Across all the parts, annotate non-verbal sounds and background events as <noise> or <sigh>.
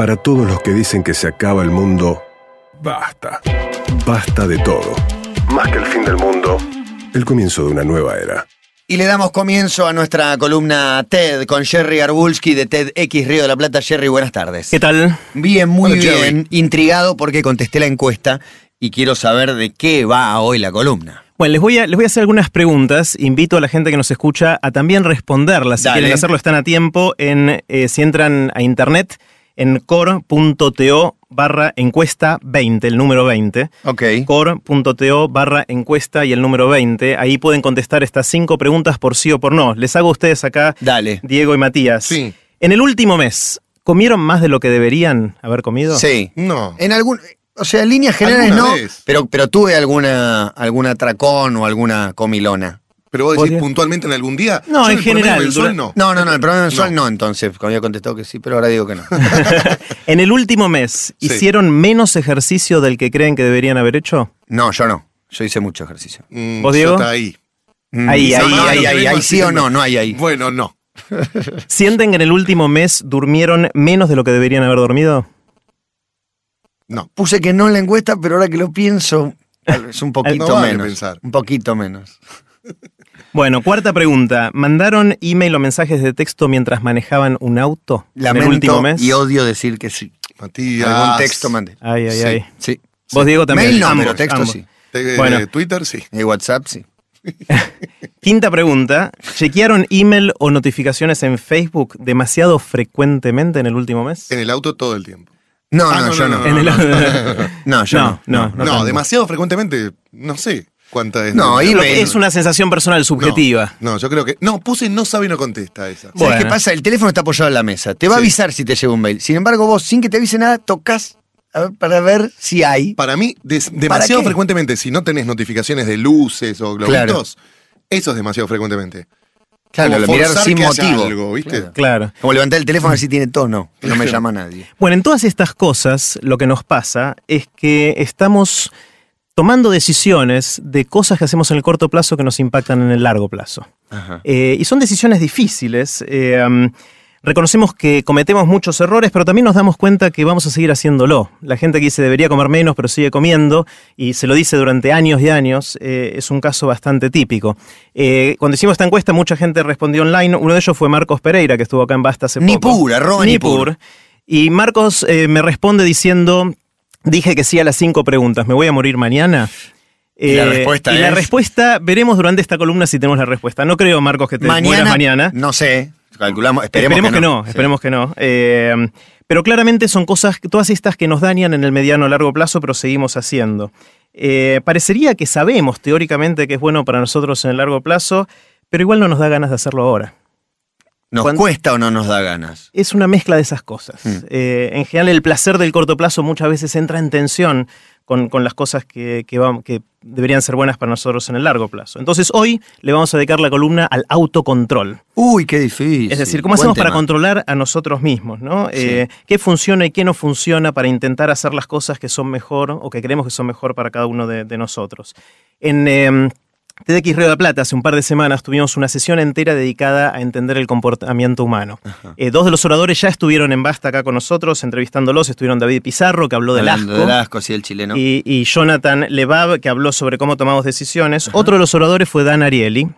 Para todos los que dicen que se acaba el mundo, basta. Basta de todo. Más que el fin del mundo, el comienzo de una nueva era. Y le damos comienzo a nuestra columna TED con Jerry Arbulski de TEDx Río de la Plata. Jerry, buenas tardes. ¿Qué tal? Bien, muy Hola, Jerry. bien. Intrigado porque contesté la encuesta y quiero saber de qué va hoy la columna. Bueno, les voy, a, les voy a hacer algunas preguntas. Invito a la gente que nos escucha a también responderlas. Si Dale. quieren hacerlo, están a tiempo. En, eh, si entran a internet en core.to barra encuesta 20, el número 20. Ok. core.to barra encuesta y el número 20. Ahí pueden contestar estas cinco preguntas por sí o por no. Les hago a ustedes acá, Dale. Diego y Matías. Sí. En el último mes, ¿comieron más de lo que deberían haber comido? Sí. No. En algún. O sea, en líneas generales ¿Alguna no, vez? pero, pero tuve alguna, algún atracón o alguna comilona. Pero vos ¿Vos decís dirías? puntualmente en algún día. No, en el general, mensual dura- no. No, no, no, el programa mensual No. no. entonces, había contestado que sí, pero ahora digo que no. <laughs> En el último mes, Sí. ¿hicieron menos ejercicio del que creen que deberían haber hecho? No, yo no. Yo hice mucho ejercicio. Mm, ¿Vos, Diego? Está ahí. Mm, Ahí, ahí, ahí, No, ahí, ahí, sí o no, no hay ahí. Bueno, no. <laughs> ¿Sienten que en el último mes durmieron menos de lo que deberían haber dormido? No. Puse que no en la encuesta, pero ahora que lo pienso, <laughs> es un poquito No vale menos. pensar. Un poquito menos. Bueno, cuarta pregunta. ¿Mandaron email o mensajes de texto mientras manejaban un auto en Lamento el último mes? y odio decir que sí. Matías. Algún texto mandé. Ay, ay, Sí. ay. Sí. Vos, Diego, también. Mail no, Ambos, pero texto ambos. sí. Bueno. Twitter, sí. Y WhatsApp sí. <laughs> Quinta pregunta. ¿Chequearon email o notificaciones en Facebook demasiado frecuentemente en el último mes? En el auto todo el tiempo. No, Ah, no, no, yo no, no. En el- <laughs> No, yo no. No, no, No, tanto. demasiado frecuentemente, no sé cuánta es. No, ahí Lo me- que es una sensación personal subjetiva. No, yo creo que. No, puse no sabe y no contesta esa. ¿Sabes Bueno. qué pasa? El teléfono está apoyado en la mesa. Te va a avisar si te llega un mail. Sin embargo, vos, sin que te avise nada, tocas ver, para ver si hay. Para mí, des- demasiado frecuentemente, si no tenés notificaciones de luces o Claro. globitos, eso es demasiado frecuentemente. Claro, Como lo mirar sin motivo. algo, ¿viste? Claro. Claro. Como levantar el teléfono a ver si tiene tono. que No me llama nadie. Bueno, en todas estas cosas lo que nos pasa es que estamos tomando decisiones de cosas que hacemos en el corto plazo que nos impactan en el largo plazo. Eh, y son decisiones difíciles. eh, um, reconocemos que cometemos muchos errores, pero también nos damos cuenta que vamos a seguir haciéndolo. La gente que dice debería comer menos, pero sigue comiendo, y se lo dice durante años y años, eh, es un caso bastante típico. Eh, cuando hicimos esta encuesta, mucha gente respondió online. Uno de ellos fue Marcos Pereira, que estuvo acá en Basta hace Ni poco. pura, arroba ni pur. Y Marcos eh, me responde diciendo, dije que sí a las cinco preguntas, ¿me voy a morir mañana? Y la respuesta y la es- respuesta, veremos durante esta columna si tenemos la respuesta. No creo, Marcos, que te mueras mañana. No sé. Calculamos. Esperemos, Esperemos, que, no, Sí. esperemos que no. Eh, pero claramente son cosas, todas estas que nos dañan en el mediano o largo plazo, pero seguimos haciendo. Eh, parecería que sabemos teóricamente que es bueno para nosotros en el largo plazo, pero igual no nos da ganas de hacerlo ahora. ¿Nos Cuando- cuesta o no nos da ganas? Es una mezcla de esas cosas. Mm. Eh, en general, el placer del corto plazo muchas veces entra en tensión con, con las cosas que, que, que deberían ser buenas para nosotros en el largo plazo. Entonces, hoy le vamos a dedicar la columna al autocontrol. Uy, qué difícil. Es decir, ¿cómo Buen hacemos para controlar a nosotros mismos? ¿no? Eh, ¿Qué funciona y qué no funciona para intentar hacer las cosas que son mejor o que creemos que son mejor para cada uno de, de nosotros? En eh, TEDx Río de la Plata, hace un par de semanas, tuvimos una sesión entera dedicada a entender el comportamiento humano. Eh, dos de los oradores ya estuvieron en Basta acá con nosotros, entrevistándolos. Estuvieron David Pizarro, que habló del Hablando asco. del asco, sí, el chileno. Y, y Jonathan Lebab, que habló sobre cómo tomamos decisiones. Otro de los oradores fue Dan Ariely.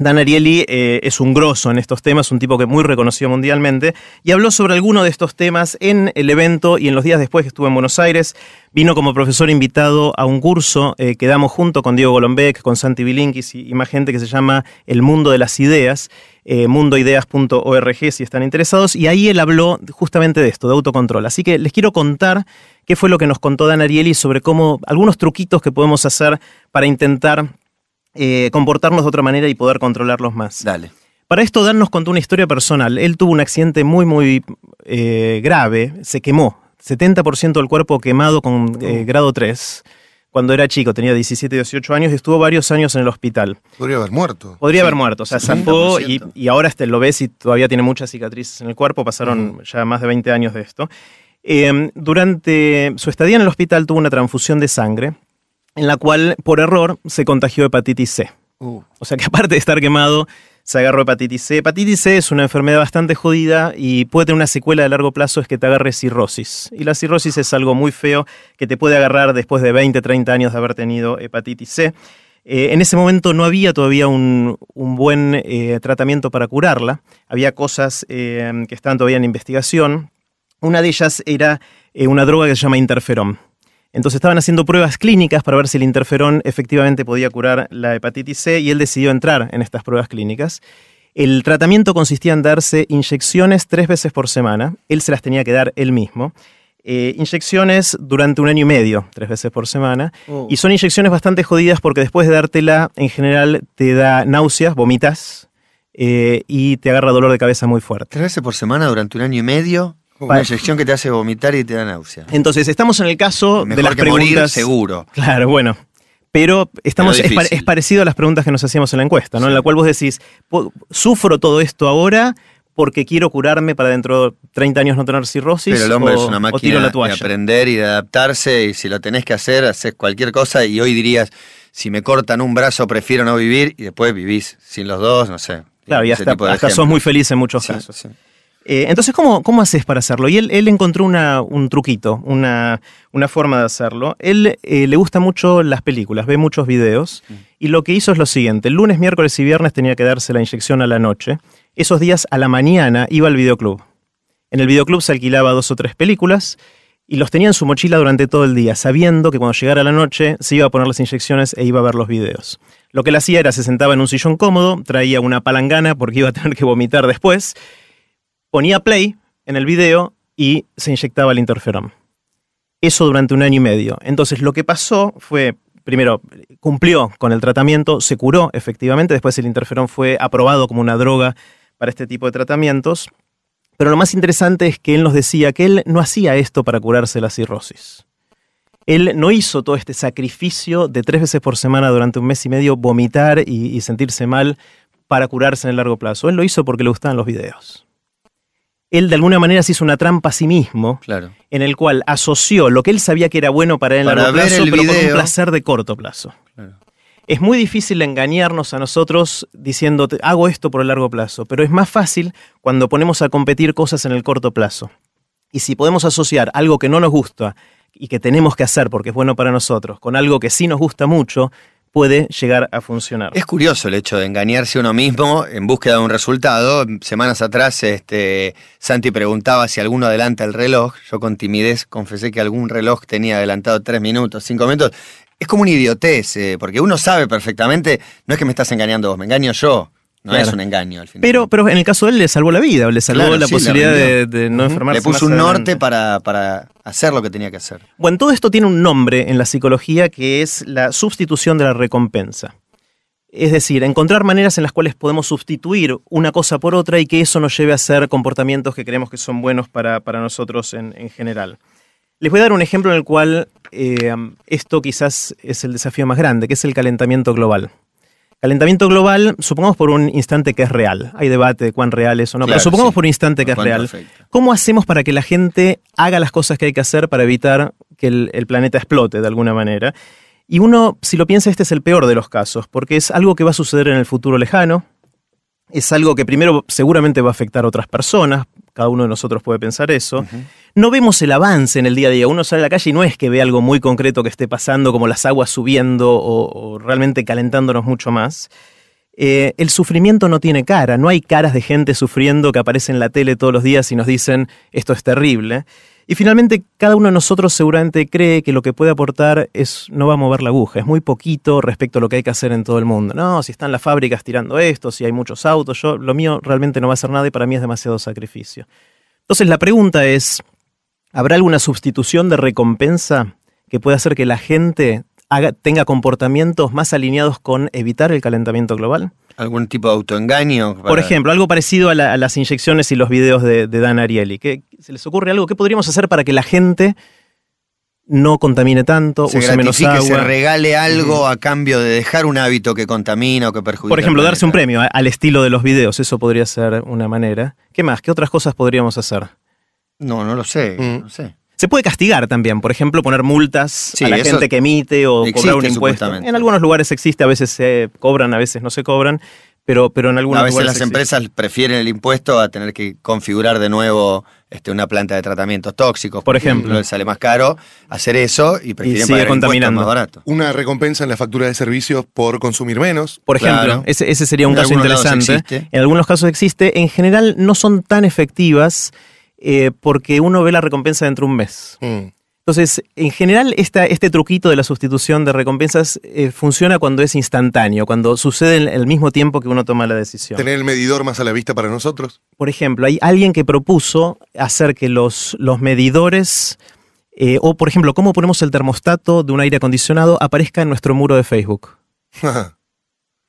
Dan Ariely eh, es un grosso en estos temas, un tipo que muy reconocido mundialmente, y habló sobre alguno de estos temas en el evento y en los días después que estuvo en Buenos Aires. Vino como profesor invitado a un curso eh, que damos junto con Diego Golombek, con Santi Bilinkis y, y más gente que se llama El Mundo de las Ideas, eh, mundoideas.org si están interesados, y ahí él habló justamente de esto, de autocontrol. Así que les quiero contar qué fue lo que nos contó Dan Ariely sobre cómo algunos truquitos que podemos hacer para intentar eh, comportarnos de otra manera y poder controlarlos más. Dale. Para esto, Dan nos contó una historia personal. Él tuvo un accidente muy, muy eh, grave, se quemó. 70% del cuerpo quemado con eh, grado 3 cuando era chico, tenía 17, 18 años y estuvo varios años en el hospital. Podría haber muerto. Podría haber muerto, o sea, zafó y, 70%. y ahora este, lo ves y todavía tiene muchas cicatrices en el cuerpo, pasaron ya más de 20 años de esto. Eh, durante su estadía en el hospital tuvo una transfusión de sangre en la cual por error se contagió hepatitis C. Uh, O sea que aparte de estar quemado, se agarró hepatitis C. Hepatitis C es una enfermedad bastante jodida y puede tener una secuela de largo plazo, es que te agarre cirrosis. Y la cirrosis es algo muy feo que te puede agarrar después de 20, 30 años de haber tenido hepatitis C. Eh, en ese momento no había todavía un, un buen eh, tratamiento para curarla. Había cosas eh, que estaban todavía en investigación. Una de ellas era una droga que se llama interferón. Entonces estaban haciendo pruebas clínicas para ver si el interferón efectivamente podía curar la hepatitis C y él decidió entrar en estas pruebas clínicas. El tratamiento consistía en darse inyecciones tres veces por semana. Él se las tenía que dar él mismo. Eh, inyecciones durante un año y medio, tres veces por semana. Oh. Y son inyecciones bastante jodidas porque después de dártela, en general te da náuseas, vomitas eh, y te agarra dolor de cabeza muy fuerte. Tres veces por semana durante un año y medio. Una inyección que te hace vomitar y te da náusea. Entonces, estamos en el caso Mejor de las que preguntas. morir, seguro. Claro, bueno. Pero estamos, Pero es, pa- difícil. es parecido a las preguntas que nos hacíamos en la encuesta, ¿no? En la cual vos decís, "Po- sufro todo esto ahora porque quiero curarme para dentro de 30 años no tener cirrosis. Pero el hombre o, es una máquina la de aprender y de adaptarse y si lo tenés que hacer, haces cualquier cosa y hoy dirías, si me cortan un brazo prefiero no vivir y después vivís sin los dos, no sé. Claro, y hasta, hasta sos muy feliz en muchos Sí, casos. sí. Eh, entonces, ¿cómo, ¿cómo haces para hacerlo? Y él, él encontró una- un truquito, una, una forma de hacerlo. Él eh, le gusta mucho las películas, ve muchos videos, y lo que hizo es lo siguiente. El lunes, miércoles y viernes tenía que darse la inyección a la noche. Esos días a la mañana iba al videoclub. En el videoclub se alquilaba dos o tres películas y los tenía en su mochila durante todo el día, sabiendo que cuando llegara la noche se iba a poner las inyecciones e iba a ver los videos. Lo que él hacía era se sentaba en un sillón cómodo, traía una palangana porque iba a tener que vomitar después, ponía play en el video y se inyectaba el interferón. Eso durante un año y medio. Entonces lo que pasó fue, primero, cumplió con el tratamiento, se curó efectivamente, después el interferón fue aprobado como una droga para este tipo de tratamientos. Pero lo más interesante es que él nos decía que él no hacía esto para curarse la cirrosis. Él no hizo todo este sacrificio de tres veces por semana durante un mes y medio vomitar y, sentirse mal para curarse en el largo plazo. Él lo hizo porque le gustaban los videos. Él de alguna manera se hizo una trampa a sí mismo Claro. en el cual asoció lo que él sabía que era bueno para él Para largo plazo, pero con un video. placer de corto plazo. Claro. Es muy difícil engañarnos a nosotros diciendo, "Te- hago esto por el largo plazo, pero es más fácil cuando ponemos a competir cosas en el corto plazo. Y si podemos asociar algo que no nos gusta y que tenemos que hacer porque es bueno para nosotros, con algo que sí nos gusta mucho, puede llegar a funcionar. Es curioso el hecho de engañarse uno mismo en búsqueda de un resultado. Semanas atrás, este, Santi preguntaba si alguno adelanta el reloj. Yo con timidez confesé que algún reloj tenía adelantado tres minutos, cinco minutos. Es como una idiotez, eh, porque uno sabe perfectamente, no es que me estás engañando vos, me engaño yo. No Claro. es un engaño al final. Pero, pero en el caso de él le salvó la vida, le salvó Claro, la sí, posibilidad de, no Ujú. enfermarse. Le puso un norte adelante. para, para hacer lo que tenía que hacer. Bueno, todo esto tiene un nombre en la psicología que es la sustitución de la recompensa. Es decir, encontrar maneras en las cuales podemos sustituir una cosa por otra y que eso nos lleve a hacer comportamientos que creemos que son buenos para, para nosotros en, en general. Les voy a dar un ejemplo en el cual eh, esto quizás es el desafío más grande, que es el calentamiento global. Calentamiento global, supongamos por un instante que es real. Hay debate de cuán real es o no, Claro, pero supongamos sí. por un instante que es real. afecta. ¿Cómo hacemos para que la gente haga las cosas que hay que hacer para evitar que el, el planeta explote de alguna manera? Y uno, si lo piensa, este es el peor de los casos, porque es algo que va a suceder en el futuro lejano, es algo que primero seguramente va a afectar a otras personas, cada uno de nosotros puede pensar eso. No vemos el avance en el día a día, uno sale a la calle y no es que ve algo muy concreto que esté pasando, como las aguas subiendo o, o realmente calentándonos mucho más. Eh, el sufrimiento no tiene cara, no hay caras de gente sufriendo que aparece en la tele todos los días y nos dicen esto es terrible. Y finalmente cada uno de nosotros seguramente cree que lo que puede aportar es no va a mover la aguja, es muy poquito respecto a lo que hay que hacer en todo el mundo. No, si están las fábricas tirando esto, si hay muchos autos, yo lo mío realmente no va a hacer nada y para mí es demasiado sacrificio. Entonces la pregunta es, ¿habrá alguna sustitución de recompensa que pueda hacer que la gente haga- tenga comportamientos más alineados con evitar el calentamiento global? ¿Algún tipo de autoengaño? Por ejemplo, algo parecido a, la- a las inyecciones y los videos de, de Dan Ariely. ¿Qué, ¿Se les ocurre algo? ¿Qué podríamos hacer para que la gente no contamine tanto, se use menos gratifique, se agua? regale algo a cambio de dejar un hábito que contamina o que perjudica. Por ejemplo, darse un premio al estilo de los videos, eso podría ser una manera. ¿Qué más? ¿Qué otras cosas podríamos hacer? No, no lo sé, Mm. no sé. Se puede castigar también, por ejemplo, poner multas Sí, a la gente que emite o existe, cobrar un impuesto. En algunos lugares existe, a veces se cobran, a veces no se cobran, pero, pero en algunos A veces lugares las existe. empresas prefieren el impuesto a tener que configurar de nuevo este, una planta de tratamientos tóxicos. Por ejemplo. Les sale más caro hacer eso y prefieren sigue pagar impuestos contaminando. más barato. Una recompensa en la factura de servicios por consumir menos. Por ejemplo, Claro. ese, ese sería un En caso interesante. En algunos casos existe. En general no son tan efectivas eh, porque uno ve la recompensa dentro de un mes. Mm. Entonces, en general, esta, este truquito de la sustitución de recompensas eh, funciona cuando es instantáneo, cuando sucede en el mismo tiempo que uno toma la decisión. Tener el medidor más a la vista para nosotros. Por ejemplo, hay alguien que propuso hacer que los, los medidores, eh, o por ejemplo, cómo ponemos el termostato de un aire acondicionado, aparezca en nuestro muro de Facebook. <laughs>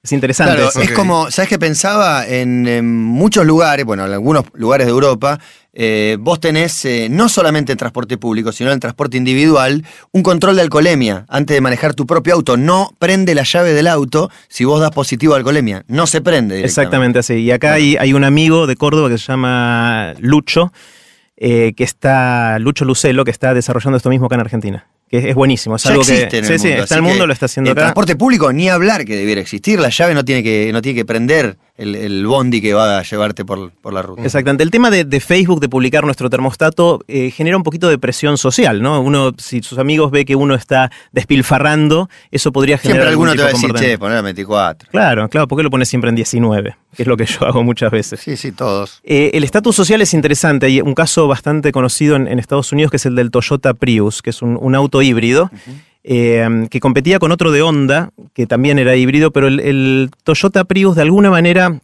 Es interesante. Claro, es como, ¿sabes qué pensaba? En, en muchos lugares, bueno, en algunos lugares de Europa, eh, vos tenés eh, no solamente en transporte público, sino en transporte individual, un control de alcoholemia antes de manejar tu propio auto. No prende la llave del auto si vos das positivo a alcoholemia. No se prende. Exactamente así. Y acá hay, hay un amigo de Córdoba que se llama Lucho, eh, que está, Lucho Lucelo, que está desarrollando esto mismo acá en Argentina. Que es, buenísimo. Es Ya algo existe que. en sí, el sí, mundo, está así el mundo, lo está haciendo en acá. transporte público, ni hablar que debiera existir. La llave no tiene que, no tiene que prender el, el bondi que va a llevarte por, por la ruta. Exactamente. El tema de, de Facebook, de publicar nuestro termostato, eh, genera un poquito de presión social, ¿no? Uno, si sus amigos ve que uno está despilfarrando, eso podría generar. Siempre alguno te va a de decir, che, comportamiento. poner a 24. Claro, claro, ¿por qué lo pones siempre en 19? Que es lo que yo hago muchas veces. Sí, sí, todos. Eh, el estatus social es interesante. Hay un caso bastante conocido en, en Estados Unidos que es el del Toyota Prius, que es un, un auto híbrido. eh, que competía con otro de Honda, que también era híbrido, pero el, el Toyota Prius de alguna manera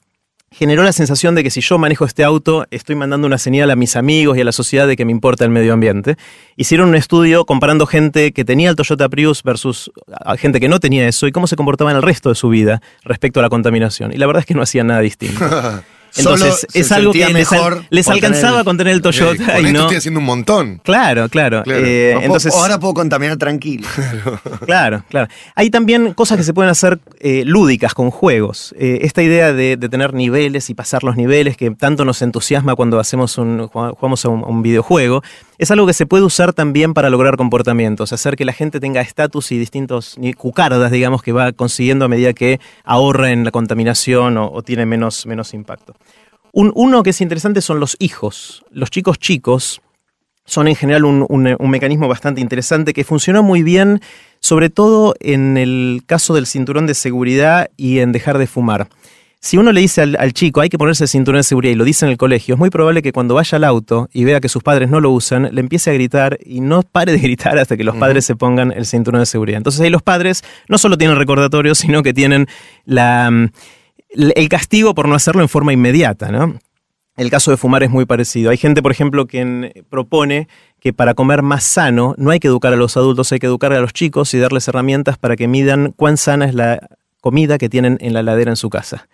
generó la sensación de que si yo manejo este auto, estoy mandando una señal a mis amigos y a la sociedad de que me importa el medio ambiente. Hicieron un estudio comparando gente que tenía el Toyota Prius versus gente que no tenía eso y cómo se comportaba en el resto de su vida respecto a la contaminación. Y la verdad es que no hacían nada distinto. <laughs> Entonces, Solo se es algo que les, al- les alcanzaba con tener el Toyota con y esto no. estoy haciendo un montón. Claro, claro. Claro. Eh, No puedo- entonces, ahora puedo contaminar tranquilo. <laughs> Claro, claro. Hay también cosas que se pueden hacer eh, lúdicas con juegos. Eh, esta idea de, de tener niveles y pasar los niveles que tanto nos entusiasma cuando hacemos un, jugamos jugamos a un, a un videojuego, es algo que se puede usar también para lograr comportamientos, hacer que la gente tenga estatus y distintos cucardas, digamos, que va consiguiendo a medida que ahorra en la contaminación o, tiene menos, menos impacto. Un- uno que es interesante son los hijos. Los chicos chicos son en general un, un- mecanismo bastante interesante que funcionó muy bien, sobre todo en el caso del cinturón de seguridad y en dejar de fumar. Si uno le dice al, al chico hay que ponerse el cinturón de seguridad y lo dice en el colegio, es muy probable que cuando vaya al auto y vea que sus padres no lo usan, le empiece a gritar y no <laughs> pare de gritar hasta que los padres se pongan el cinturón de seguridad. Entonces ahí los padres no solo tienen recordatorio, sino que tienen la, mm, el castigo por no hacerlo en forma inmediata, ¿no? El caso de fumar es muy parecido. Hay gente, por ejemplo, que propone que para comer más sano no hay que educar a los adultos, hay que educar a los chicos y darles herramientas para que midan cuán sana es la comida que tienen en la heladera en su casa.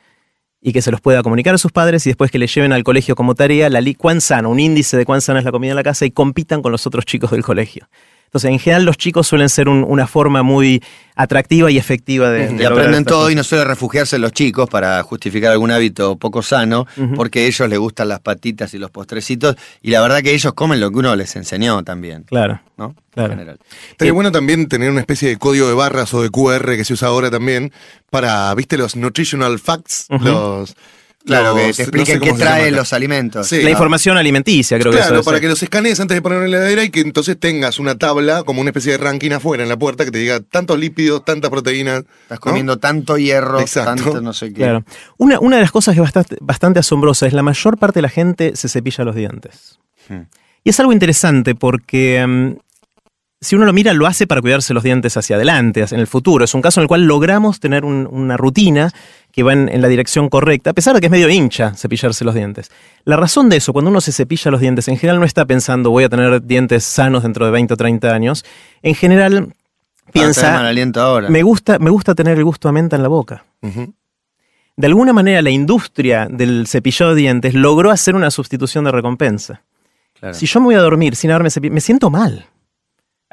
Y que se los pueda comunicar a sus padres y después que le lleven al colegio como tarea la cuán sano, un índice de cuán sana es la comida en la casa y compitan con los otros chicos del colegio. Entonces, en general, los chicos suelen ser un- una forma muy atractiva y efectiva de, de Y aprenden todo cosas. y no suele refugiarse los chicos para justificar algún hábito poco sano, porque a ellos les gustan las patitas y los postrecitos, y la verdad que ellos comen lo que uno les enseñó también, Claro, ¿no? Claro. En general. Estaría Eh, bueno también tener una especie de código de barras o de QR que se usa ahora también para, ¿viste? Los nutritional facts. Los. Claro, que te no expliquen sé qué acá. los alimentos. Sí. La Ah. información alimenticia, creo que Claro, eso es. para que los escanees antes de ponerlo en la heladera y que entonces tengas una tabla como una especie de ranking afuera en la puerta que te diga tantos lípidos, tantas proteínas. Estás ¿no? comiendo tanto hierro, Exacto. tanto no sé qué. Claro. Una, una de las cosas que es bastante, bastante asombrosa es la mayor parte de la gente se cepilla los dientes. Hmm. Y es algo interesante porque mm, si uno lo mira, lo hace para cuidarse los dientes hacia adelante, en el futuro. Es un caso en el cual logramos tener un- una rutina que va en, en la dirección correcta, a pesar de que es medio hincha cepillarse los dientes. La razón de eso, cuando uno se cepilla los dientes, en general no está pensando voy a tener dientes sanos dentro de 20 o 30 años. En general Para tener mal piensa, aliento ahora. me gusta, me gusta tener el gusto a menta en la boca. De alguna manera la industria del cepillado de dientes logró hacer una sustitución de recompensa. Claro. Si yo me voy a dormir sin haberme cepillado, me siento mal.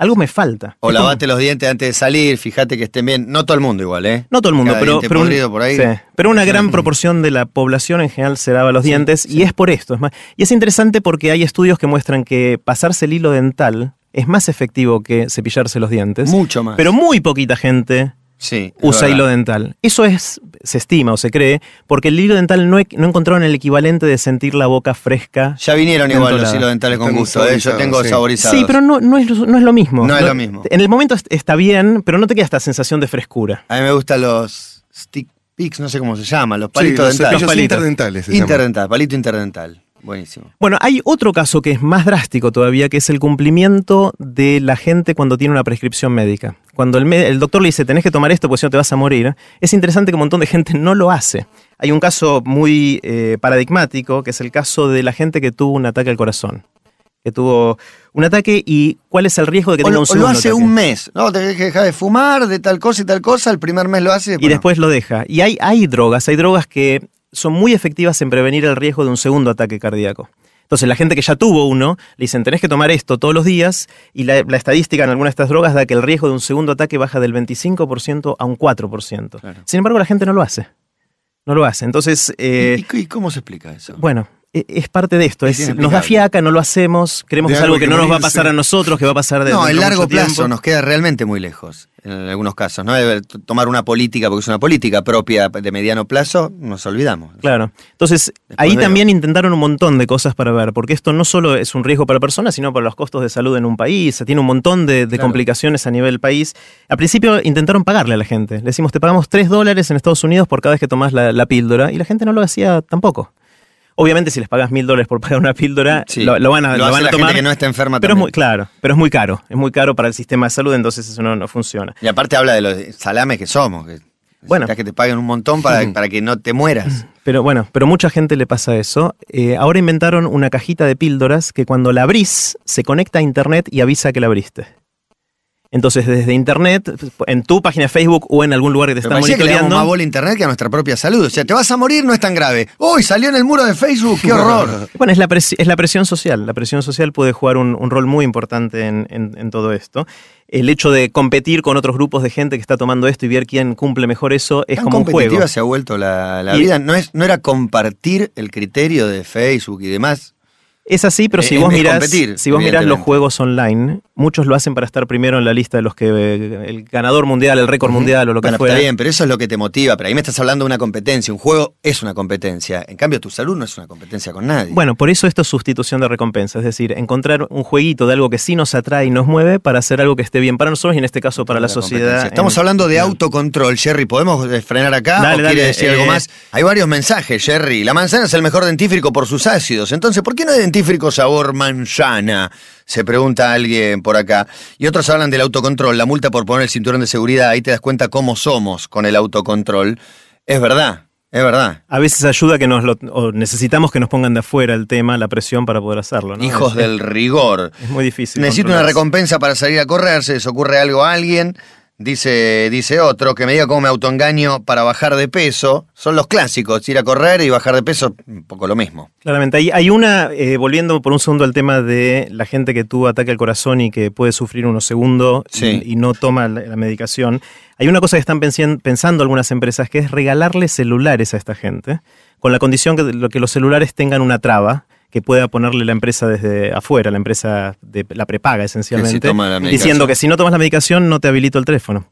Algo me falta. O como- lavate los dientes antes de salir, fíjate que estén bien. No todo el mundo igual, ¿eh? No todo el mundo, Cada pero, diente pero, un- podrido por ahí. sí, pero una gran proporción de la población en general se lava los dientes y es por esto. Es más, y es interesante porque hay estudios que muestran que pasarse el hilo dental es más efectivo que cepillarse los dientes. Mucho más. Pero muy poquita gente Sí. usa verdad. hilo dental. Eso es, se estima o se cree, porque el hilo dental no, encontraron el equivalente de sentir la boca fresca. Ya vinieron igual los hilos dentales con gusto. ¿eh? Yo tengo sí. saborizados. Sí, pero no, no, es, no es lo mismo. No es lo mismo. En el momento est- está bien, pero no te queda esta sensación de frescura. A mí me gustan los stick picks, no sé cómo se llaman, los Sí, palitos los dentales. cepillos palitos. interdentales. Interdental, palito interdental. Buenísimo. Bueno, hay otro caso que es más drástico todavía, que es el cumplimiento de la gente cuando tiene una prescripción médica. Cuando el, doctor le dice, tenés que tomar esto porque si no te vas a morir, es interesante que un montón de gente no lo hace. Hay un caso muy eh, paradigmático, que es el caso de la gente que tuvo un ataque al corazón. Que tuvo un ataque y cuál es el riesgo de que O tenga lo, un o lo segundo hace ataque. un mes. No, tenés que dejar de fumar, de tal cosa y tal cosa. El primer mes lo hace. y después lo deja. Y hay, hay drogas, hay drogas que son muy efectivas en prevenir el riesgo de un segundo ataque cardíaco. Entonces, la gente que ya tuvo uno, le dicen, tenés que tomar esto todos los días, y la, la estadística en algunas de estas drogas da que el riesgo de un segundo ataque baja del 25% a un 4%. Claro. Sin embargo, la gente no lo hace. No lo hace. Entonces, eh, ¿Y, y cómo se explica eso? bueno, es parte de esto. Es Es, nos da fiaca, no lo hacemos, creemos De que es algo que que no nos va a pasar a nosotros, que va a pasar de no, de largo mucho plazo tiempo. nos queda realmente muy lejos. En algunos casos, ¿no? Debe t- tomar una política, porque es una política propia de mediano plazo, nos olvidamos. Claro. Entonces, ahí veo. también intentaron un montón de cosas para ver, porque esto no solo es un riesgo para personas, sino para los costos de salud en un país, tiene un montón de, de Claro. complicaciones a nivel país. Al principio intentaron pagarle a la gente. Le decimos, te pagamos 3 dólares en Estados Unidos por cada vez que tomás la, la píldora, y la gente no lo hacía tampoco. Obviamente, si les pagas mil dólares por pagar una píldora, Sí. lo, lo van a, Lo lo hace van a la tomar. gente que no está enferma pero es también. muy claro, pero es muy caro. Es muy caro para el sistema de salud, entonces eso no, no funciona. Y aparte habla de los salames que somos. Que Bueno. que te paguen un montón para, para que no te mueras. <clears throat> Pero bueno, pero mucha gente le pasa eso. Eh, ahora inventaron una cajita de píldoras que cuando la abrís se conecta a internet y avisa que la abriste. Entonces, desde internet, en tu página de Facebook o en algún lugar que te Me está parecía que le damos monitoreando. más bola a internet que a nuestra propia salud. O sea, te vas a morir, no es tan grave. ¡Uy! Salió en el muro de Facebook, qué horror. <laughs> Bueno, es la, presi- es la presión social. La presión social puede jugar un, un rol muy importante en, en- en todo esto. El hecho de competir con otros grupos de gente que está tomando esto y ver quién cumple mejor eso es Tan como un competitiva juego. se ha vuelto la, vida. No, es, no era compartir el criterio de Facebook y demás. Es así, pero si Es- vos es mirás, competir, si vos mirás los juegos online, muchos lo hacen para estar primero en la lista de los que eh, el ganador mundial, el récord mundial o lo que Bueno, fuera. está bien, pero eso es lo que te motiva. Pero ahí me estás hablando de una competencia. Un juego es una competencia. En cambio, tu salud no es una competencia con nadie. Bueno, por eso esto es sustitución de recompensa, es decir, encontrar un jueguito de algo que sí nos atrae y nos mueve para hacer algo que esté bien para nosotros y en este caso para la, sociedad. Estamos en- hablando de autocontrol, Jerry. ¿Podemos eh, frenar acá Dale, o dale, quiere decir eh, algo más? Hay varios mensajes, Jerry. La manzana es el mejor dentífrico por sus ácidos. Entonces, ¿por qué no hay dentífrico sabor manzana? Se pregunta alguien por acá. Y otros hablan del autocontrol, la multa por poner el cinturón de seguridad. Ahí te das cuenta cómo somos con el autocontrol. Es verdad, es verdad. A veces ayuda que nos lo, o necesitamos que nos pongan de afuera el tema, la presión para poder hacerlo. ¿no? Hijos Es- del rigor. Es muy difícil. Necesito una recompensa para salir a correr, se les ocurre algo a alguien. Dice, dice otro, que me diga cómo me autoengaño para bajar de peso. Son los clásicos, ir a correr y bajar de peso, un poco lo mismo. Claramente, hay, hay una, eh, volviendo por un segundo al tema de la gente que tuvo ataque al corazón y que puede sufrir unos segundos Sí. y, y no toma la, la medicación. Hay una cosa que están pensando algunas empresas que es regalarle celulares a esta gente, con la condición que, que los celulares tengan una traba que pueda ponerle la empresa desde afuera, la empresa de la prepaga esencialmente, toma la medicación. diciendo que si no tomas la medicación no te habilito el teléfono.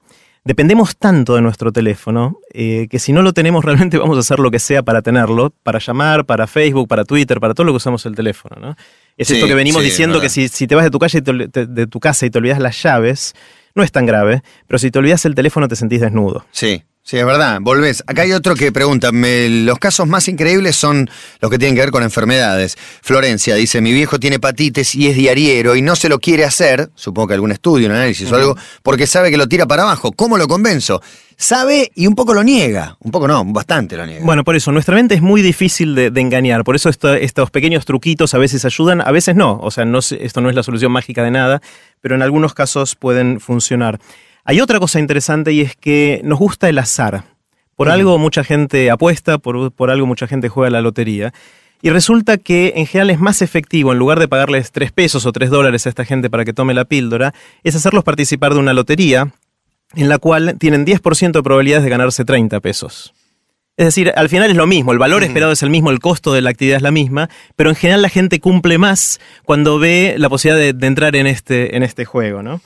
Dependemos tanto de nuestro teléfono eh, que si no lo tenemos <laughs> realmente vamos a hacer lo que sea para tenerlo, para llamar, para Facebook, para Twitter, para todo lo que usamos el teléfono. ¿no? Es Sí, esto que venimos sí, diciendo que si, si te vas de tu, calle y te ol- te- de tu casa y te olvidas las llaves, no es tan grave, pero si te olvidas el teléfono te sentís desnudo. Sí, sí, es verdad. Volvés. Acá hay otro que pregunta, me- los casos más increíbles son los que tienen que ver con enfermedades. Florencia dice, mi viejo tiene hepatitis y es diariero y no se lo quiere hacer, supongo que algún estudio, un análisis o algo, porque sabe que lo tira para abajo. ¿Cómo lo convenzo? Sabe y un poco lo niega. Un poco no, bastante lo niega. Bueno, por eso, nuestra mente es muy difícil de, de engañar, por eso esto- estos pequeños truquitos a veces ayudan, a veces no, o sea, no, esto no es la solución mágica de nada, pero en algunos casos pueden funcionar. Hay otra cosa interesante y es que nos gusta el azar. Por algo mucha gente apuesta, por, por algo mucha gente juega a la lotería. Y resulta que en general es más efectivo, en lugar de pagarles 3 pesos o 3 dólares a esta gente para que tome la píldora, es hacerlos participar de una lotería en la cual tienen 10% de probabilidades de ganarse 30 pesos. Es decir, al final es lo mismo, el valor esperado es el mismo, el costo de la actividad es la misma, pero en general la gente cumple más cuando ve la posibilidad de, de entrar en este, en este juego, ¿no?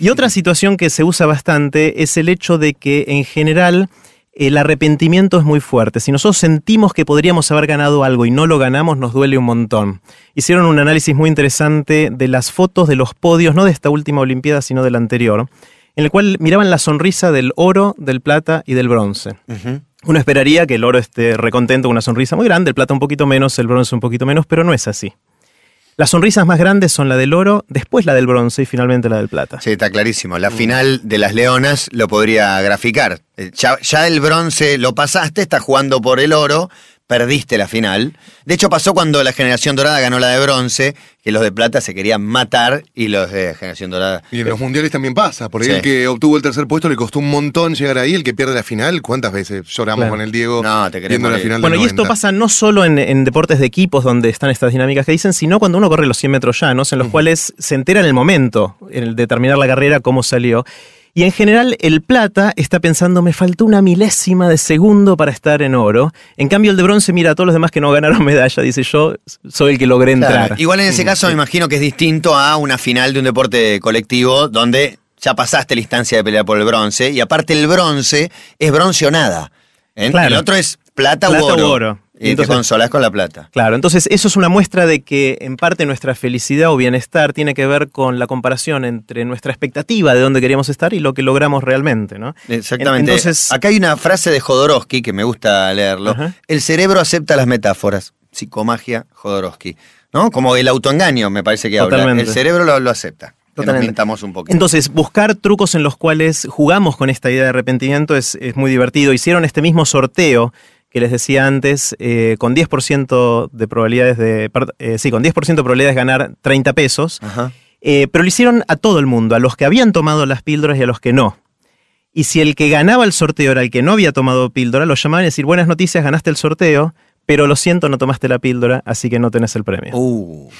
Y otra situación que se usa bastante es el hecho de que en general el arrepentimiento es muy fuerte. Si nosotros sentimos que podríamos haber ganado algo y no lo ganamos, nos duele un montón. Hicieron un análisis muy interesante de las fotos de los podios, no de esta última Olimpiada, sino de la anterior, en el cual miraban la sonrisa del oro, del plata y del bronce. Uno esperaría que el oro esté recontento con una sonrisa muy grande, el plata un poquito menos, el bronce un poquito menos, pero no es así. Las sonrisas más grandes son la del oro, después la del bronce y finalmente la del plata. Sí, está clarísimo. La final de las Leonas lo podría graficar. Eh, Ya, ya el bronce lo pasaste, estás jugando por el oro, perdiste la final. De hecho, pasó cuando la generación dorada ganó la de bronce, que los de plata se querían matar y los de generación dorada. Y en los mundiales también pasa. Por ahí Sí. el que obtuvo el tercer puesto le costó un montón llegar ahí. El que pierde la final, ¿cuántas veces lloramos Claro. con el Diego No, te viendo la final Bueno, del y esto 90? pasa no solo en, en deportes de equipos donde están estas dinámicas que dicen, sino cuando uno corre los 100 metros llanos, en los cuales se entera en el momento, en el de terminar la carrera, cómo salió. Y en general, el plata está pensando, me faltó una milésima de segundo para estar en oro. En cambio, el de bronce mira a todos los demás que no ganaron <laughs> medalla, dice yo soy el que logré entrar. Claro, Igual en ese caso me imagino que es distinto a una final de un deporte colectivo donde ya pasaste la instancia de pelear por el bronce y aparte el bronce es bronce o nada. ¿eh? Claro. El otro es plata, Plata u oro. u oro. Y Entonces- te consolás con la plata. Claro, entonces eso es una muestra de que en parte nuestra felicidad o bienestar tiene que ver con la comparación entre nuestra expectativa de dónde queríamos estar y lo que logramos realmente, ¿no? Exactamente. Entonces, Acá hay una frase de Jodorowsky que me gusta leerlo. El cerebro acepta las metáforas. Psicomagia, Jodorowsky. ¿No? Como el autoengaño, me parece que habla. Totalmente. El cerebro lo, lo acepta. Totalmente. un poquito. Entonces, buscar trucos en los cuales jugamos con esta idea de arrepentimiento es, es muy divertido. Hicieron este mismo sorteo que les decía antes, eh, con 10% de probabilidades de. eh, sí, con 10% de probabilidades de ganar 30 pesos. Ajá. Eh, pero lo hicieron a todo el mundo, a los que habían tomado las píldoras y a los que no. Y si el que ganaba el sorteo era el que no había tomado píldora, lo llamaban y decir, buenas noticias, ganaste el sorteo, pero lo siento, no tomaste la píldora, así que no tenés el premio. Uh.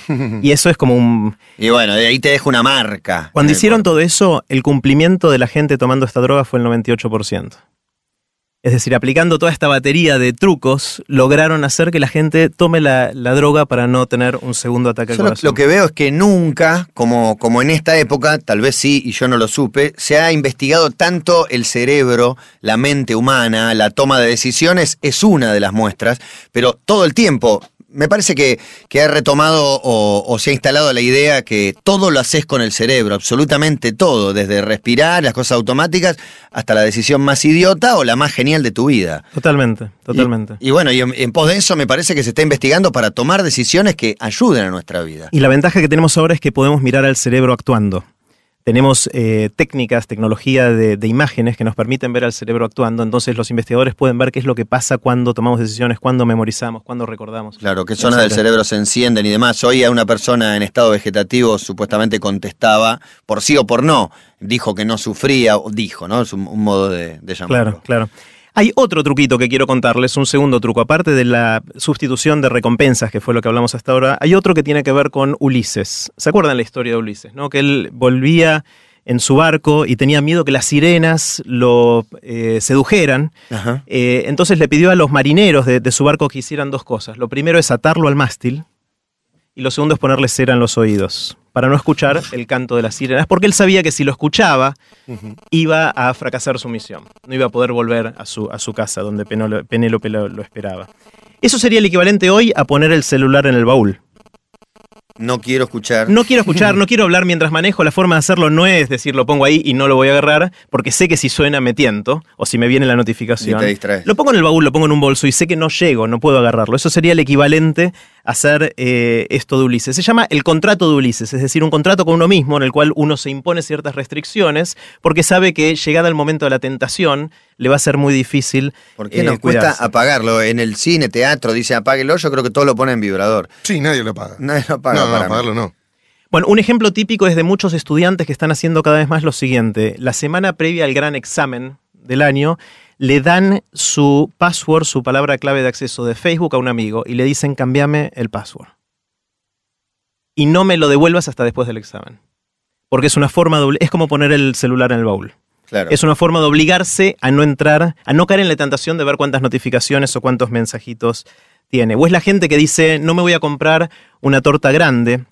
Y eso es como un... Y bueno, de ahí te dejo una marca. Cuando hicieron cuerpo. todo eso, el cumplimiento de la gente tomando esta droga fue el 98%. Es decir, aplicando toda esta batería de trucos, lograron hacer que la gente tome la, la droga para no tener un segundo ataque al Yo lo, corazón. lo que veo es que nunca, como, como en esta época, tal vez sí, y yo no lo supe, se ha investigado tanto el cerebro, la mente humana, la toma de decisiones, es una de las muestras, pero todo el tiempo. Me parece que, que ha retomado o, o se ha instalado la idea que todo lo haces con el cerebro, absolutamente todo, desde respirar, las cosas automáticas, hasta la decisión más idiota o la más genial de tu vida. Totalmente, totalmente. Y, y bueno, y en, en pos de eso me parece que se está investigando para tomar decisiones que ayuden a nuestra vida. Y la ventaja que tenemos ahora es que podemos mirar al cerebro actuando. Tenemos eh, técnicas, tecnología de, de imágenes que nos permiten ver al cerebro actuando, entonces los investigadores pueden ver qué es lo que pasa cuando tomamos decisiones, cuando memorizamos, cuando recordamos. Claro, qué zonas del cerebro se encienden y demás. Hoy a una persona en estado vegetativo supuestamente contestaba por sí o por no. Dijo que no sufría, o dijo, ¿no? Es un, un modo de, de llamarlo. Claro, claro. Hay otro truquito que quiero contarles, un segundo truco. Aparte de la sustitución de recompensas, que fue lo que hablamos hasta ahora, hay otro que tiene que ver con Ulises. ¿Se acuerdan la historia de Ulises? ¿no? Que él volvía en su barco y tenía miedo que las sirenas lo eh, sedujeran. Ajá. Eh, entonces le pidió a los marineros de, de su barco que hicieran dos cosas. Lo primero es atarlo al mástil y lo segundo es ponerle cera en los oídos para no escuchar el canto de las sirenas, porque él sabía que si lo escuchaba iba a fracasar su misión, no iba a poder volver a su, a su casa donde Penélope lo, lo esperaba. Eso sería el equivalente hoy a poner el celular en el baúl. No quiero escuchar. No quiero escuchar, <laughs> no quiero hablar mientras manejo. La forma de hacerlo no es decir lo pongo ahí y no lo voy a agarrar, porque sé que si suena me tiento, o si me viene la notificación. Y te distraes. Lo pongo en el baúl, lo pongo en un bolso y sé que no llego, no puedo agarrarlo. Eso sería el equivalente hacer eh, esto de Ulises. Se llama el contrato de Ulises, es decir, un contrato con uno mismo en el cual uno se impone ciertas restricciones porque sabe que llegada el momento de la tentación le va a ser muy difícil. ¿Por qué eh, nos cuesta cuidarse. apagarlo? En el cine, teatro, dice apáguelo, yo creo que todo lo pone en vibrador. Sí, nadie lo paga. Nadie lo apaga no, no, para apagarlo no. Bueno, un ejemplo típico es de muchos estudiantes que están haciendo cada vez más lo siguiente. La semana previa al gran examen del año, le dan su password, su palabra clave de acceso de Facebook a un amigo y le dicen cambiame el password. Y no me lo devuelvas hasta después del examen. Porque es una forma de... Es como poner el celular en el baúl. Claro. Es una forma de obligarse a no entrar, a no caer en la tentación de ver cuántas notificaciones o cuántos mensajitos tiene. O es la gente que dice, no me voy a comprar una torta grande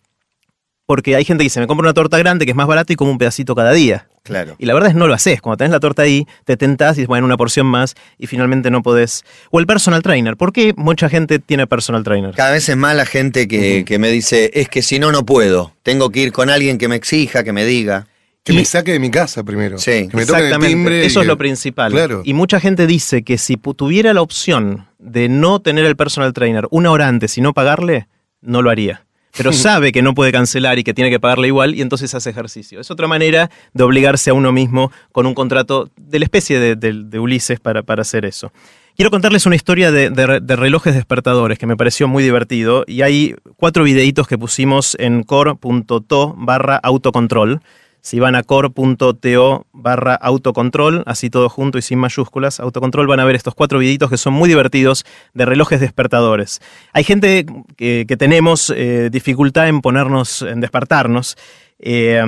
Porque hay gente que dice, me compro una torta grande que es más barato y como un pedacito cada día. Claro. Y la verdad es que no lo haces. Cuando tenés la torta ahí, te tentás y dices, bueno, una porción más y finalmente no podés. O el personal trainer. ¿Por qué mucha gente tiene personal trainer? Cada vez es más la gente que, que me dice, es que si no, no puedo. Tengo que ir con alguien que me exija, que me diga. Que Y- me saque de mi casa primero. Sí, que me toque el Exactamente. timbre. Eso es lo principal. Claro. Y mucha gente dice que si tuviera la opción de no tener el personal trainer una hora antes y no pagarle, no lo haría. Pero sabe que no puede cancelar y que tiene que pagarle igual y entonces hace ejercicio. Es otra manera de obligarse a uno mismo con un contrato de la especie de, de- de Ulises para, para hacer eso. Quiero contarles una historia de, de re- de relojes despertadores que me pareció muy divertido y hay cuatro videitos que pusimos en core.to barra autocontrol. Si van a core.to barra autocontrol, así todo junto y sin mayúsculas, autocontrol, van a ver estos cuatro videitos que son muy divertidos de relojes despertadores. Hay gente que, tenemos eh, dificultad en ponernos, en despertarnos eh,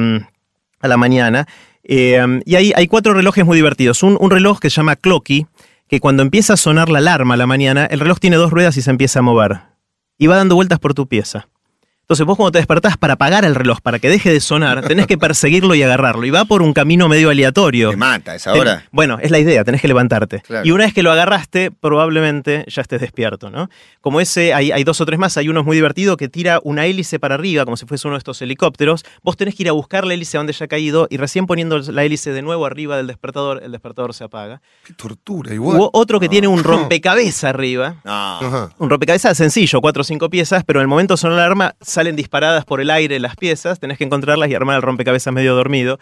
a la mañana. eh, y hay, hay cuatro relojes muy divertidos. Un, un reloj que se llama Clocky, que cuando empieza a sonar la alarma a la mañana, el reloj tiene dos ruedas y se empieza a mover. Y va dando vueltas por tu pieza. Entonces vos cuando te despertás para apagar el reloj, para que deje de sonar, tenés que perseguirlo y agarrarlo. Y va por un camino medio aleatorio. Te mata esa Ten- hora. Bueno, es la idea, tenés que levantarte. Claro. Y una vez que lo agarraste, probablemente ya estés despierto, ¿no? Como ese, hay, hay dos o tres más, hay uno muy divertido que tira una hélice para arriba, como si fuese uno de estos helicópteros. Vos tenés que ir a buscar la hélice donde ya ha caído y recién poniendo la hélice de nuevo arriba del despertador, el despertador se apaga. Qué tortura, igual. Hubo otro que No. tiene un <laughs> rompecabezas arriba. No. Ajá. Un rompecabezas sencillo, cuatro o cinco piezas, pero en el momento de sonar la alarma salen disparadas por el aire las piezas, tenés que encontrarlas y armar el rompecabezas medio dormido.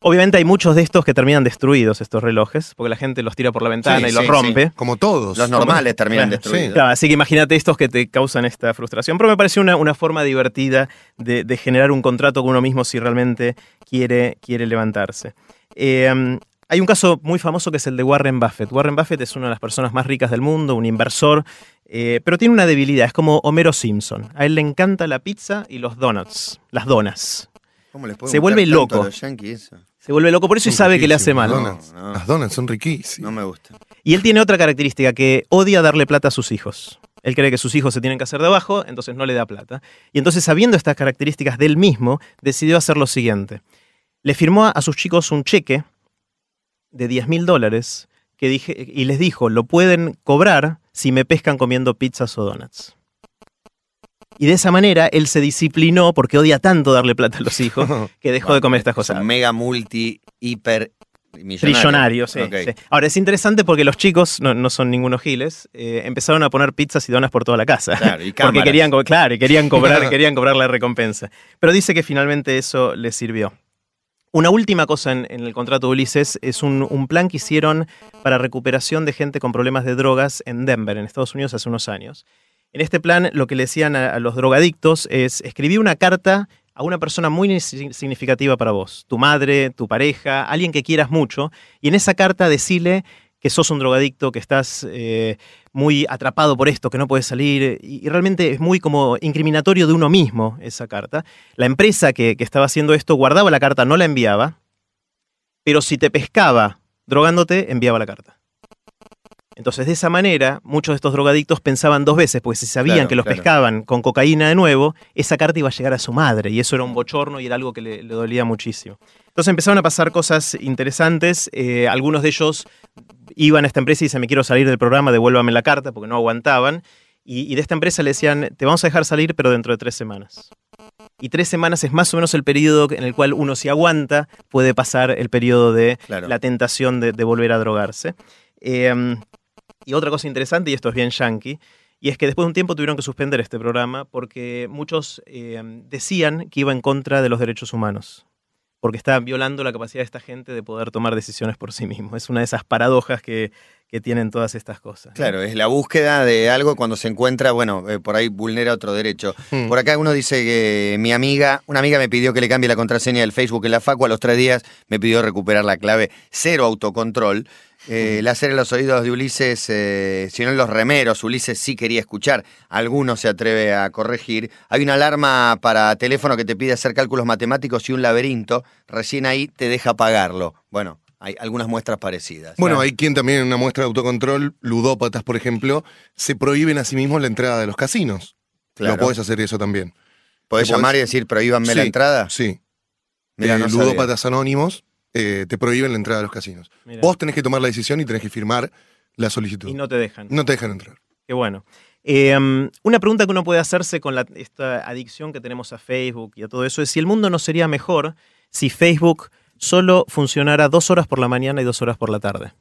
Obviamente hay muchos de estos que terminan destruidos, estos relojes, porque la gente los tira por la ventana Sí, y los sí, rompe. Como todos. Los normales terminan Claro, destruidos. Claro, así que imagínate estos que te causan esta frustración. Pero me pareció una, una forma divertida de, de generar un contrato con uno mismo si realmente quiere, quiere levantarse. Eh, hay un caso muy famoso que es el de Warren Buffett. Warren Buffett es una de las personas más ricas del mundo, un inversor, eh, pero tiene una debilidad, es como Homero Simpson. A él le encanta la pizza y los donuts, las donas. ¿Cómo les Se vuelve loco. a los yankees eso? Se vuelve loco por eso y sabe que le hace mal. Las donuts, No, no. Las donuts son riquísimas. No me gusta. Y él tiene otra característica, que odia darle plata a sus hijos. Él cree que sus hijos se tienen que hacer de abajo, entonces no le da plata. Y entonces, sabiendo estas características del mismo, decidió hacer lo siguiente. Le firmó a sus chicos un cheque de 10 mil dólares que dije, y les dijo, lo pueden cobrar si me pescan comiendo pizzas o donuts. Y de esa manera él se disciplinó porque odia tanto darle plata a los hijos <laughs> que dejó de comer estas cosas. Mega multi, hiper millonario. Trillonario, sí, Ok. sí. Ahora, es interesante porque los chicos, no, no son ningunos giles, eh, empezaron a poner pizzas y donas por toda la casa. Claro, y <laughs> porque querían, claro, y querían cobrar, <laughs> querían cobrar la recompensa. Pero dice que finalmente eso les sirvió. Una última cosa en, el contrato de Ulises es un, plan que hicieron para recuperación de gente con problemas de drogas en Denver, en Estados Unidos, hace unos años. En este plan, lo que le decían a, a los drogadictos es escribir una carta a una persona muy si- significativa para vos, tu madre, tu pareja, alguien que quieras mucho, y en esa carta decirle que sos un drogadicto, que estás eh, muy atrapado por esto, que no puedes salir, y, y realmente es muy como incriminatorio de uno mismo esa carta. La empresa que, que estaba haciendo esto guardaba la carta, no la enviaba, pero si te pescaba drogándote, enviaba la carta. Entonces, de esa manera, muchos de estos drogadictos pensaban dos veces, porque si sabían Claro, que los claro. pescaban con cocaína de nuevo, esa carta iba a llegar a su madre, y eso era un bochorno y era algo que le, le dolía muchísimo. Entonces empezaron a pasar cosas interesantes, eh, algunos de ellos iban a esta empresa y dicen, me quiero salir del programa, devuélvame la carta, porque no aguantaban, y, y de esta empresa le decían, te vamos a dejar salir, pero dentro de tres semanas. Y tres semanas es más o menos el periodo en el cual uno si aguanta puede pasar el periodo de Claro. la tentación de, de volver a drogarse. Eh, y otra cosa interesante, y esto es bien yankee, y es que después de un tiempo tuvieron que suspender este programa porque muchos eh, decían que iba en contra de los derechos humanos, porque estaban violando la capacidad de esta gente de poder tomar decisiones por sí mismo. Es una de esas paradojas que, que tienen todas estas cosas. Claro, es la búsqueda de algo cuando se encuentra, bueno, eh, por ahí vulnera otro derecho. Hmm. Por acá uno dice que mi amiga, una amiga me pidió que le cambie la contraseña del Facebook en la Facu, a los tres días me pidió recuperar la clave, cero autocontrol. Eh, láser en los oídos de Ulises, eh, si no en los remeros, Ulises sí quería escuchar, alguno se atreve a corregir. Hay una alarma para teléfono que te pide hacer cálculos matemáticos y un laberinto, recién ahí te deja pagarlo. Bueno, hay algunas muestras parecidas. Bueno, Ah, hay quien también en una muestra de autocontrol, ludópatas, por ejemplo, se prohíben a sí mismos la entrada de los casinos. Claro. No podés hacer eso también. podés llamar y decir prohíbanme la entrada. Sí. Eh, no ludópatas anónimos eh, te prohíben la entrada a los casinos. Mirá. Vos tenés que tomar la decisión y tenés que firmar la solicitud. Y no te dejan. No te dejan entrar. Qué bueno. Eh, um, una pregunta que uno puede hacerse con la- esta adicción que tenemos a Facebook y a todo eso es si el mundo no sería mejor si Facebook solo funcionara dos horas por la mañana y dos horas por la tarde.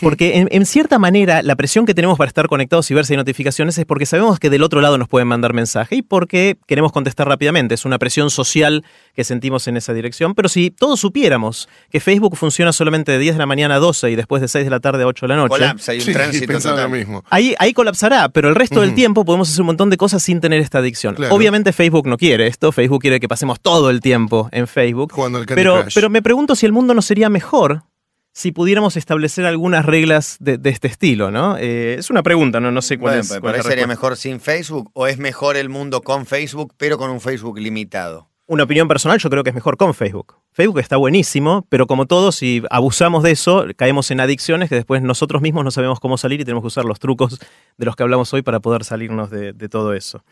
Porque en, en cierta manera la presión que tenemos para estar conectados y ver si hay notificaciones es porque sabemos que del otro lado nos pueden mandar mensaje y porque queremos contestar rápidamente. Es una presión social que sentimos en esa dirección. Pero si todos supiéramos que Facebook funciona solamente de 10 de la mañana a 12 y después de 6 de la tarde a 8 de la noche, Colapsa, hay un Sí, tránsito total. mismo. Ahí, ahí colapsará, pero el resto del tiempo podemos hacer un montón de cosas sin tener esta adicción. Claro. Obviamente Facebook no quiere esto, Facebook quiere que pasemos todo el tiempo en Facebook. Jugando al Candy Pero, Crush. pero me pregunto si el mundo no sería mejor si pudiéramos establecer algunas reglas de, de este estilo, ¿no? Eh, es una pregunta, no, no sé cuál Bueno, es. cuál ¿por es ahí la sería mejor sin Facebook o es mejor el mundo con Facebook, pero con un Facebook limitado? Una opinión personal, yo creo que es mejor con Facebook. Facebook está buenísimo, pero como todos, si abusamos de eso, caemos en adicciones que después nosotros mismos no sabemos cómo salir y tenemos que usar los trucos de los que hablamos hoy para poder salirnos de, de todo eso.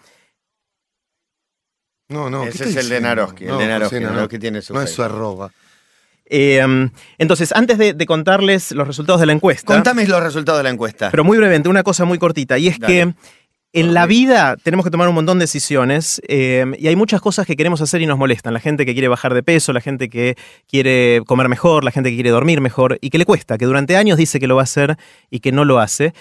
No, no. ¿qué Ese es el de? Naroski, el No, de Naroski, no, no. Naroski tiene su No es su arroba. Eh, um, entonces, antes de, de contarles los resultados de la encuesta, Contame los resultados de la encuesta. pero muy brevemente, una cosa muy cortita, y es Dale. que en la vida tenemos que tomar un montón de decisiones eh, y hay muchas cosas que queremos hacer y nos molestan. La gente que quiere bajar de peso, la gente que quiere comer mejor, la gente que quiere dormir mejor y que le cuesta, que durante años dice que lo va a hacer y que no lo hace.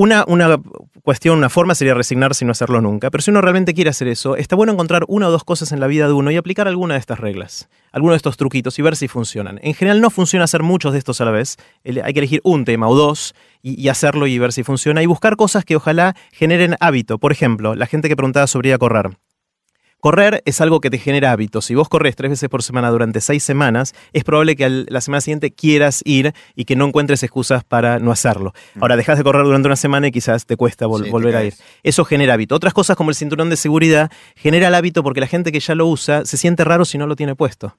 Una, una cuestión, una forma sería resignarse y no hacerlo nunca. Pero si uno realmente quiere hacer eso, está bueno encontrar una o dos cosas en la vida de uno y aplicar alguna de estas reglas, algunos de estos truquitos y ver si funcionan. En general no funciona hacer muchos de estos a la vez. Hay que elegir un tema o dos y, y hacerlo y ver si funciona. Y buscar cosas que ojalá generen hábito. Por ejemplo, la gente que preguntaba sobre ir a correr. Correr es algo que te genera hábitos. Si vos corres tres veces por semana durante seis semanas, es probable que al- la semana siguiente quieras ir y que no encuentres excusas para no hacerlo. Ahora, dejas de correr durante una semana y quizás te cuesta vol- Sí, te volver a ir. Eso genera hábito. Otras cosas como el cinturón de seguridad genera el hábito porque la gente que ya lo usa se siente raro si no lo tiene puesto.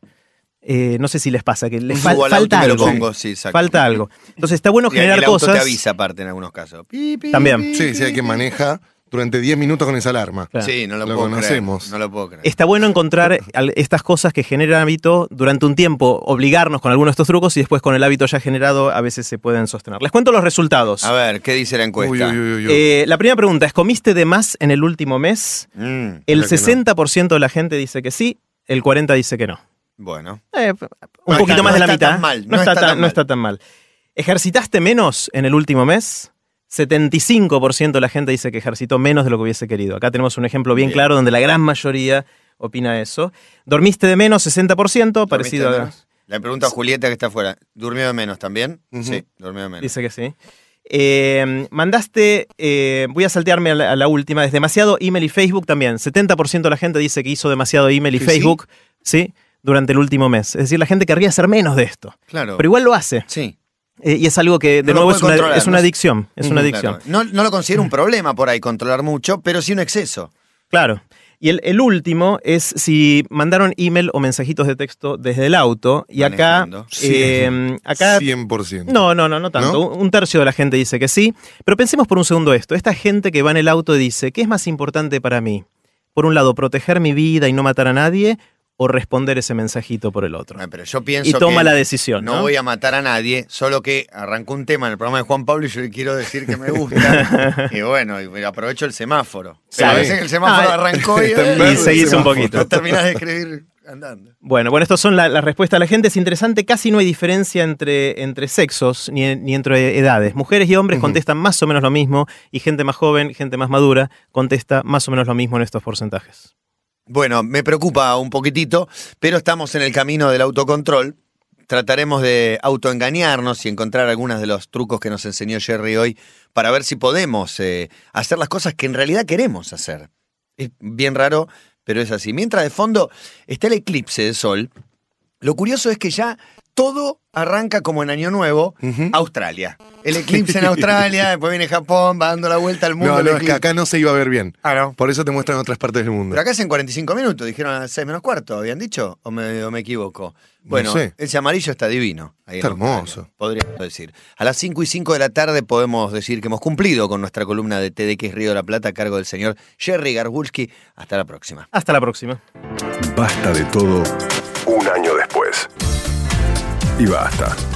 Eh, no sé si les pasa, que les fal- falta algo. pongo, sí, exacto. Falta algo. Entonces está bueno Y el generar auto cosas. te avisa aparte en algunos casos. Pi, pi, También. pi, Sí, sí, hay que maneja durante 10 minutos con esa alarma. Claro. Sí, no lo, Lo puedo conocemos. creer. No lo puedo creer. Está bueno encontrar estas cosas que generan hábito durante un tiempo, obligarnos con algunos de estos trucos y después con el hábito ya generado a veces se pueden sostener. Les cuento los resultados. A ver, ¿qué dice la encuesta? Uy, uy, uy. Eh, la primera pregunta es, ¿comiste de más en el último mes? Mm, El Creo que no. 60% de la gente dice que sí, el 40% dice que no. bueno. Eh, un No poquito está- más no de la mitad. tan mal, no, está tan, no está tan mal. ¿Ejercitaste menos en el último mes? 75% de la gente dice que ejercitó menos de lo que hubiese querido. Acá tenemos un ejemplo bien, Bien. claro donde la gran mayoría opina eso. ¿Dormiste de menos? 60%, parecido ¿Dormiste a... menos? Le pregunto a Julieta que está afuera. ¿Durmió de menos también? Sí, durmió de menos. Dice que sí. Eh, mandaste, eh, voy a saltearme a la, a la última, es demasiado email y Facebook también. 70% de la gente dice que hizo demasiado email y ¿Sí, Facebook, sí, durante el último mes. Es decir, la gente querría hacer menos de esto, Claro. pero igual lo hace. sí. Eh, y es algo que, de No nuevo, es una, adicción. Es una adicción. Claro. No, no lo considero un problema por ahí controlar mucho, pero sí un exceso. Claro. Y el, el último es si mandaron email o mensajitos de texto desde el auto. Y acá. Eh, acá 100%. No, no, no, no tanto. ¿No? Un tercio de la gente dice que sí. Pero pensemos por un segundo esto. Esta gente que va en el auto y dice, ¿qué es más importante para mí? Por un lado, proteger mi vida y no matar a nadie, o responder ese mensajito por el otro. Ah, Pero yo pienso Y toma que la decisión. No, ¿no? voy a matar a nadie, solo que arrancó un tema en el programa de Juan Pablo y yo le quiero decir que me gusta. <laughs> y bueno, y aprovecho el semáforo. Pero a veces el semáforo Ah, arrancó y, <laughs> Y seguís un poquito. no terminás de escribir andando. Bueno, bueno, estas son la- las respuestas de la gente. Es interesante, casi no hay diferencia entre, entre sexos ni, ni entre edades. Mujeres y hombres contestan más o menos lo mismo y gente más joven, gente más madura, contesta más o menos lo mismo en estos porcentajes. Bueno, me preocupa un poquitito, pero estamos en el camino del autocontrol. Trataremos de autoengañarnos y encontrar algunos de los trucos que nos enseñó Jerry hoy para ver si podemos eh, hacer las cosas que en realidad queremos hacer. Es bien raro, pero es así. Mientras de fondo está el eclipse de sol, lo curioso es que ya todo arranca como en Año Nuevo. Australia. El eclipse en <laughs> Australia, después viene Japón, va dando la vuelta al mundo. No, no, que acá no se iba a ver bien. Ah, no. Por eso te muestran otras partes del mundo. Pero acá es en 45 minutos, dijeron a 6 menos cuarto, ¿habían dicho? ¿O me, equivoco? Bueno, ese amarillo está divino. Está hermoso. Podríamos decir. A las 5 y 5 de la tarde podemos decir que hemos cumplido con nuestra columna de TDX Río de la Plata a cargo del señor Jerry Garbulski. Hasta la próxima. Hasta la próxima. Basta de todo un año después. Ivata.